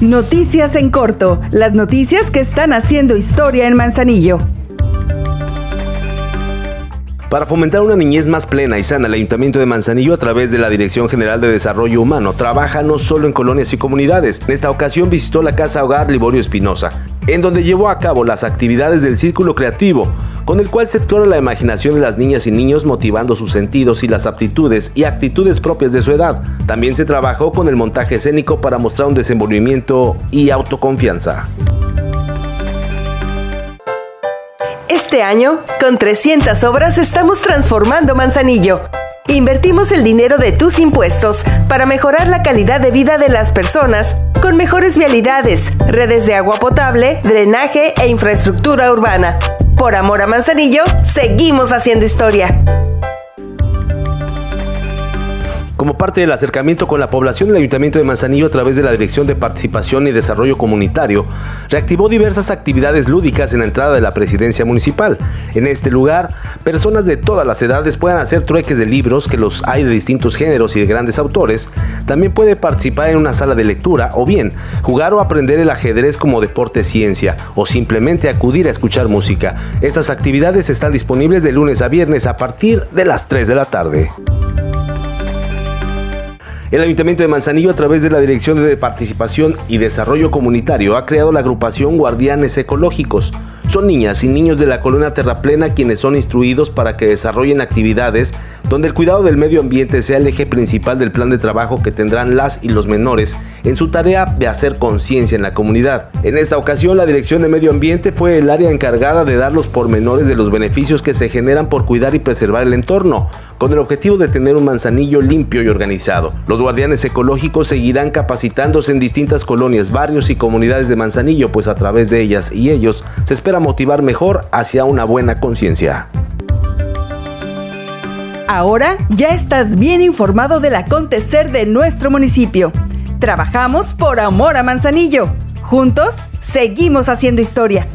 Noticias en corto, las noticias que están haciendo historia en Manzanillo. Para fomentar una niñez más plena y sana, el Ayuntamiento de Manzanillo, a través de la Dirección General de Desarrollo Humano, trabaja no solo en colonias y comunidades. En esta ocasión visitó la Casa Hogar Liborio Espinosa, en donde llevó a cabo las actividades del Círculo Creativo, con el cual se explora la imaginación de las niñas y niños motivando sus sentidos y las aptitudes y actitudes propias de su edad. También se trabajó con el montaje escénico para mostrar un desenvolvimiento y autoconfianza. Este año, con 300 obras estamos transformando Manzanillo. Invertimos el dinero de tus impuestos para mejorar la calidad de vida de las personas con mejores vialidades, redes de agua potable, drenaje e infraestructura urbana. Por amor a Manzanillo, seguimos haciendo historia. Como parte del acercamiento con la población, el Ayuntamiento de Manzanillo, a través de la Dirección de Participación y Desarrollo Comunitario, reactivó diversas actividades lúdicas en la entrada de la presidencia municipal. En este lugar, personas de todas las edades puedan hacer trueques de libros, que los hay de distintos géneros y de grandes autores. También puede participar en una sala de lectura o bien jugar o aprender el ajedrez como deporte ciencia o simplemente acudir a escuchar música. Estas actividades están disponibles de lunes a viernes a partir de las 3 de la tarde. El Ayuntamiento de Manzanillo, a través de la Dirección de Participación y Desarrollo Comunitario, ha creado la agrupación Guardianes Ecológicos. Son niñas y niños de la colonia Terraplena quienes son instruidos para que desarrollen actividades donde el cuidado del medio ambiente sea el eje principal del plan de trabajo que tendrán las y los menores en su tarea de hacer conciencia en la comunidad. En esta ocasión, la Dirección de Medio Ambiente fue el área encargada de dar los pormenores de los beneficios que se generan por cuidar y preservar el entorno, con el objetivo de tener un manzanillo limpio y organizado. Los guardianes ecológicos seguirán capacitándose en distintas colonias, barrios y comunidades de Manzanillo, pues a través de ellas y ellos se espera motivar mejor hacia una buena conciencia. Ahora ya estás bien informado del acontecer de nuestro municipio. Trabajamos por amor a Manzanillo. Juntos, seguimos haciendo historia.